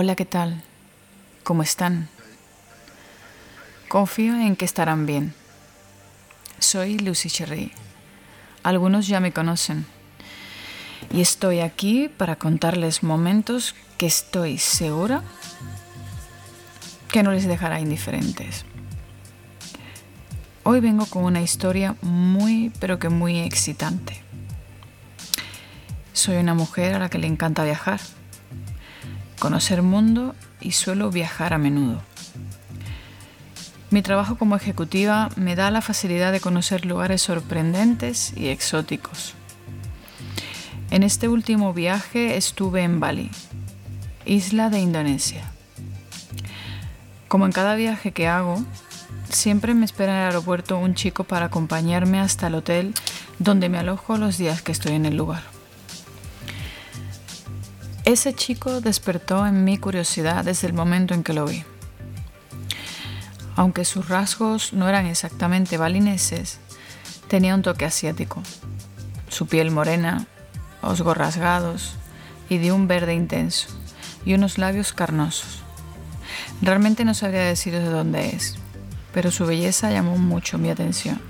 Hola, ¿qué tal? ¿Cómo están? Confío en que estarán bien. Soy Lucy Cherry. Algunos ya me conocen. Y estoy aquí para contarles momentos que estoy segura que no les dejará indiferentes. Hoy vengo con una historia muy, pero que muy excitante. Soy una mujer a la que le encanta viajar, conocer mundo y suelo viajar a menudo. Mi trabajo como ejecutiva me da la facilidad de conocer lugares sorprendentes y exóticos. En este último viaje estuve en Bali, isla de Indonesia. Como en cada viaje que hago, siempre me espera en el aeropuerto un chico para acompañarme hasta el hotel donde me alojo los días que estoy en el lugar. Ese chico despertó en mi curiosidad desde el momento en que lo vi. Aunque sus rasgos no eran exactamente balineses, tenía un toque asiático. Su piel morena, ojos rasgados y de un verde intenso, y unos labios carnosos. Realmente no sabría deciros de dónde es, pero su belleza llamó mucho mi atención.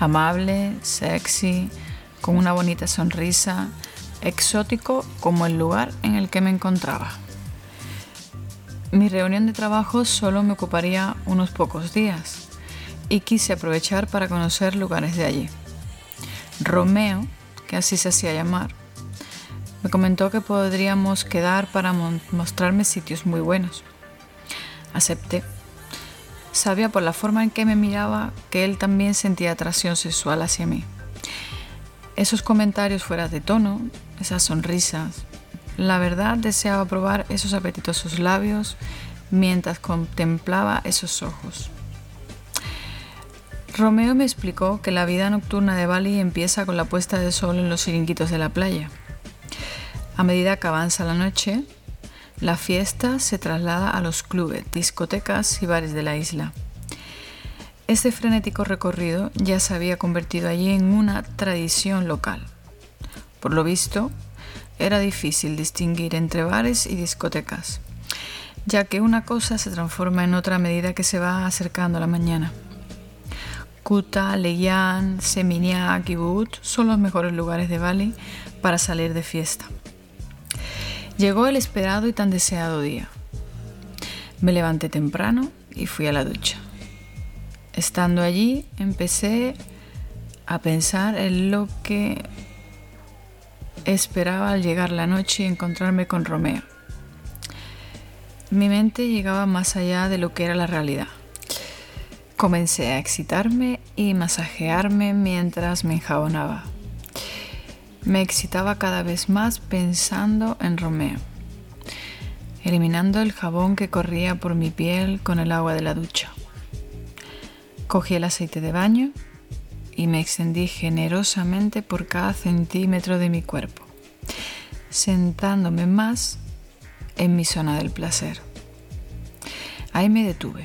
Amable, sexy, con una bonita sonrisa exótico como el lugar en el que me encontraba. Mi reunión de trabajo solo me ocuparía unos pocos días y quise aprovechar para conocer lugares de allí. Romeo, que así se hacía llamar, me comentó que podríamos quedar para mostrarme sitios muy buenos. Acepté. Sabía por la forma en que me miraba que él también sentía atracción sexual hacia mí. Esos comentarios fuera de tono, esas sonrisas, la verdad deseaba probar esos apetitosos labios mientras contemplaba esos ojos. Romeo me explicó que la vida nocturna de Bali empieza con la puesta de sol en los chiringuitos de la playa. A medida que avanza la noche, la fiesta se traslada a los clubes, discotecas y bares de la isla. Este frenético recorrido ya se había convertido allí en una tradición local. Por lo visto, era difícil distinguir entre bares y discotecas, ya que una cosa se transforma en otra a medida que se va acercando la mañana. Kuta, Leyan, Seminyak y Bud son los mejores lugares de Bali para salir de fiesta. Llegó el esperado y tan deseado día. Me levanté temprano y fui a la ducha. Estando allí empecé a pensar en lo que esperaba al llegar la noche y encontrarme con Romeo. Mi mente llegaba más allá de lo que era la realidad. Comencé a excitarme y masajearme mientras me enjabonaba. Me excitaba cada vez más pensando en Romeo, eliminando el jabón que corría por mi piel con el agua de la ducha. Cogí el aceite de baño y me extendí generosamente por cada centímetro de mi cuerpo, sentándome más en mi zona del placer. Ahí me detuve.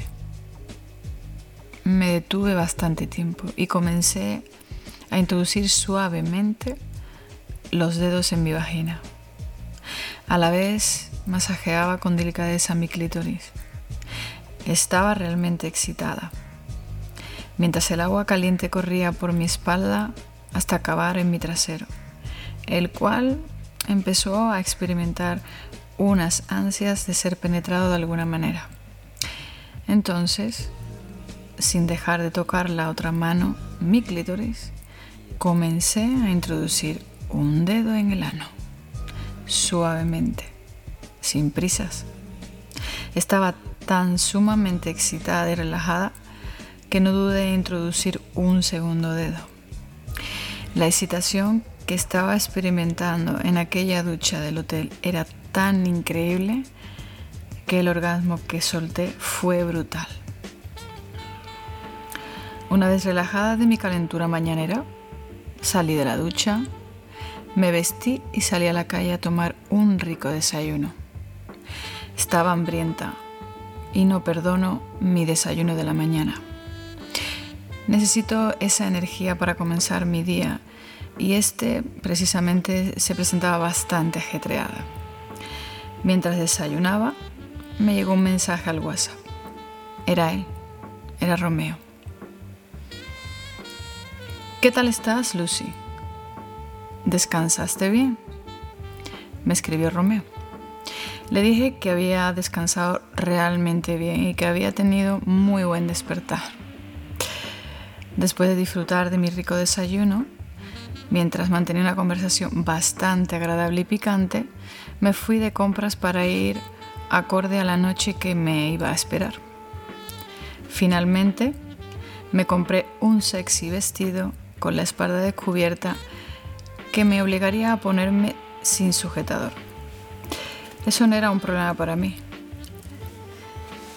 Me detuve bastante tiempo y comencé a introducir suavemente los dedos en mi vagina. A la vez masajeaba con delicadeza mi clítoris. Estaba realmente excitada mientras el agua caliente corría por mi espalda hasta acabar en mi trasero, el cual empezó a experimentar unas ansias de ser penetrado de alguna manera. Entonces, sin dejar de tocar la otra mano, mi clítoris, comencé a introducir un dedo en el ano, suavemente, sin prisas. Estaba tan sumamente excitada y relajada que no dude en introducir un segundo dedo. La excitación que estaba experimentando en aquella ducha del hotel era tan increíble que el orgasmo que solté fue brutal. Una vez relajada de mi calentura mañanera, salí de la ducha, me vestí y salí a la calle a tomar un rico desayuno. Estaba hambrienta y no perdono mi desayuno de la mañana. Necesito esa energía para comenzar mi día y este precisamente se presentaba bastante ajetreada. Mientras desayunaba, me llegó un mensaje al WhatsApp. Era él, era Romeo. ¿Qué tal estás, Lucy? ¿Descansaste bien? Me escribió Romeo. Le dije que había descansado realmente bien y que había tenido muy buen despertar. Después de disfrutar de mi rico desayuno, mientras mantenía una conversación bastante agradable y picante, me fui de compras para ir acorde a la noche que me iba a esperar. Finalmente, me compré un sexy vestido con la espalda descubierta que me obligaría a ponerme sin sujetador. Eso no era un problema para mí.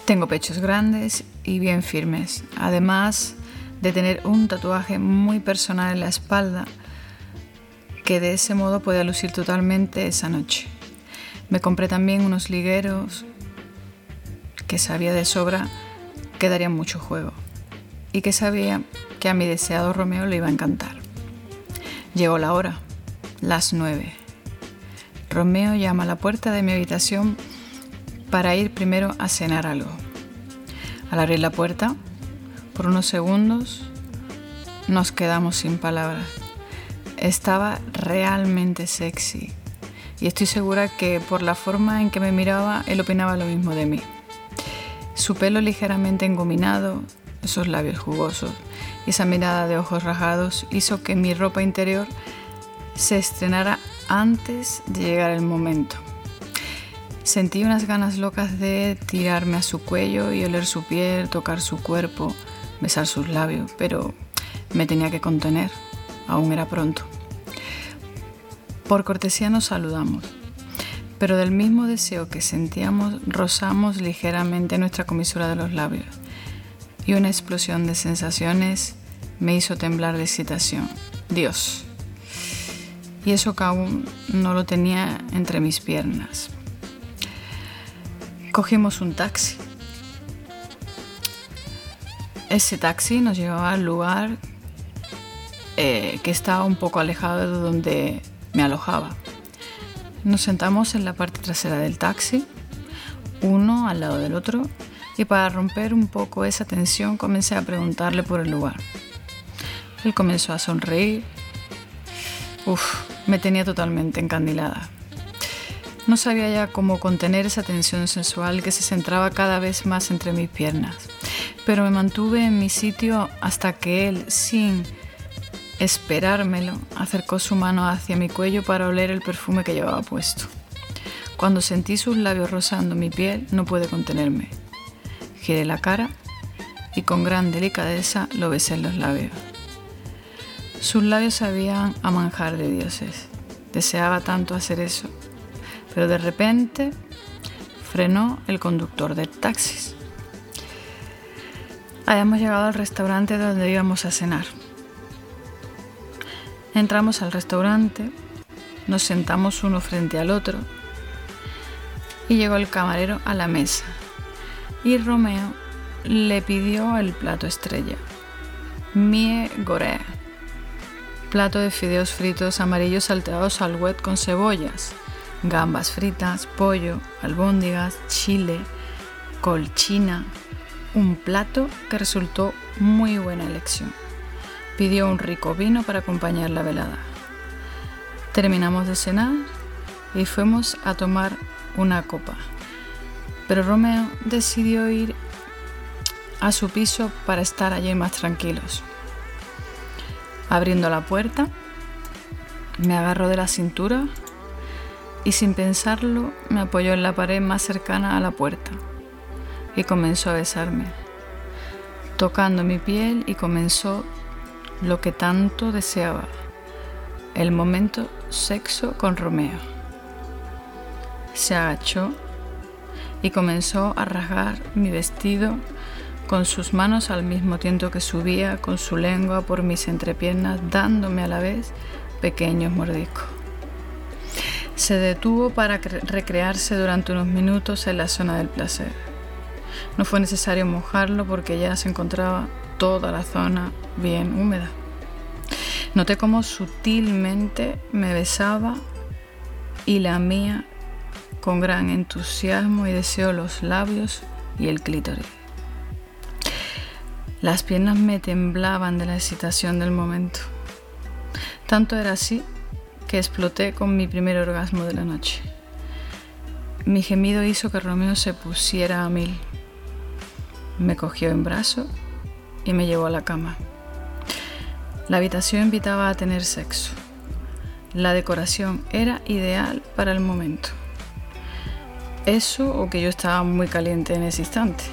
Tengo pechos grandes y bien firmes, además de tener un tatuaje muy personal en la espalda que de ese modo podía lucir totalmente esa noche. Me compré también unos ligueros que sabía de sobra que darían mucho juego y que sabía que a mi deseado Romeo le iba a encantar. Llegó la hora, las nueve. Romeo llama a la puerta de mi habitación para ir primero a cenar algo. Al abrir la puerta, por unos segundos nos quedamos sin palabras. Estaba realmente sexy y estoy segura que por la forma en que me miraba, él opinaba lo mismo de mí. Su pelo ligeramente engominado, esos labios jugosos y esa mirada de ojos rajados hizo que mi ropa interior se estrenara antes de llegar el momento. Sentí unas ganas locas de tirarme a su cuello y oler su piel, tocar su cuerpo, besar sus labios, pero me tenía que contener, aún era pronto. Por cortesía nos saludamos, pero del mismo deseo que sentíamos rozamos ligeramente nuestra comisura de los labios y una explosión de sensaciones me hizo temblar de excitación. Dios, y eso aún no lo tenía entre mis piernas. Cogimos un taxi. Ese taxi nos llevaba al lugar eh, que estaba un poco alejado de donde me alojaba. Nos sentamos en la parte trasera del taxi, uno al lado del otro, y para romper un poco esa tensión comencé a preguntarle por el lugar. Él comenzó a sonreír. Uf, me tenía totalmente encandilada. No sabía ya cómo contener esa tensión sensual que se centraba cada vez más entre mis piernas, pero me mantuve en mi sitio hasta que él, sin esperármelo, acercó su mano hacia mi cuello para oler el perfume que llevaba puesto. Cuando sentí sus labios rozando mi piel, no pude contenerme. Giré la cara y con gran delicadeza lo besé en los labios. Sus labios sabían a manjar de dioses. Deseaba tanto hacer eso, pero de repente frenó el conductor del taxi. Habíamos llegado al restaurante donde íbamos a cenar. Entramos al restaurante, nos sentamos uno frente al otro y llegó el camarero a la mesa y Romeo le pidió el plato estrella, Mie Gorea plato de fideos fritos amarillos salteados al wet con cebollas, gambas fritas, pollo, albóndigas, chile, colchina. Un plato que resultó muy buena elección. Pidió un rico vino para acompañar la velada. Terminamos de cenar y fuimos a tomar una copa. Pero Romeo decidió ir a su piso para estar allí más tranquilos. Abriendo la puerta, me agarró de la cintura y sin pensarlo me apoyó en la pared más cercana a la puerta y comenzó a besarme, tocando mi piel y comenzó lo que tanto deseaba, el momento sexo con Romeo. Se agachó y comenzó a rasgar mi vestido con sus manos al mismo tiempo que subía con su lengua por mis entrepiernas, dándome a la vez pequeños mordiscos. Se detuvo para recrearse durante unos minutos en la zona del placer. No fue necesario mojarlo porque ya se encontraba toda la zona bien húmeda. Noté cómo sutilmente me besaba y la mía con gran entusiasmo y deseo los labios y el clítoris. Las piernas me temblaban de la excitación del momento. Tanto era así que exploté con mi primer orgasmo de la noche. Mi gemido hizo que Romeo se pusiera a mil. Me cogió en brazo y me llevó a la cama. La habitación invitaba a tener sexo. La decoración era ideal para el momento. Eso o que yo estaba muy caliente en ese instante.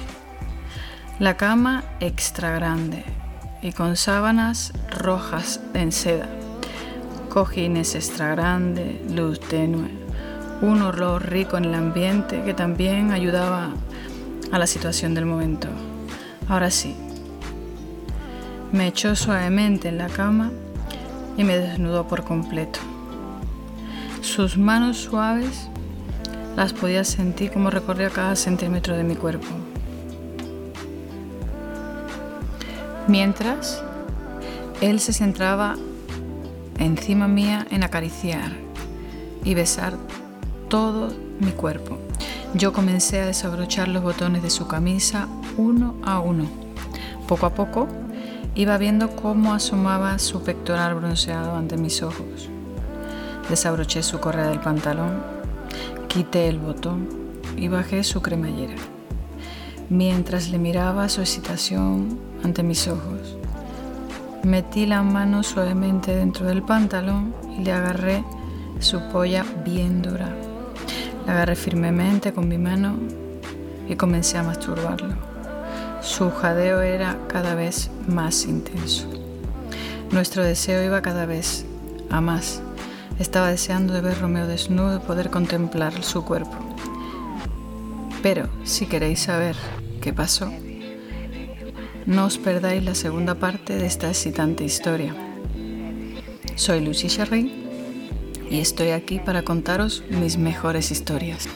La cama extra grande y con sábanas rojas en seda. Cojines extra grande, luz tenue. Un olor rico en el ambiente que también ayudaba a la situación del momento. Ahora sí, me echó suavemente en la cama y me desnudó por completo. Sus manos suaves las podía sentir como recorría cada centímetro de mi cuerpo. Mientras, él se centraba encima mía en acariciar y besar todo mi cuerpo. Yo comencé a desabrochar los botones de su camisa uno a uno. Poco a poco Iba viendo cómo asomaba su pectoral bronceado ante mis ojos. Desabroché su correa del pantalón, quité el botón y bajé su cremallera. Mientras le miraba su excitación ante mis ojos, metí la mano suavemente dentro del pantalón y le agarré su polla bien dura. La agarré firmemente con mi mano y comencé a masturbarlo. Su jadeo era cada vez más intenso. Nuestro deseo iba cada vez a más. Estaba deseando de ver Romeo desnudo y poder contemplar su cuerpo. Pero si queréis saber qué pasó, no os perdáis la segunda parte de esta excitante historia. Soy Lucy Sherry y estoy aquí para contaros mis mejores historias.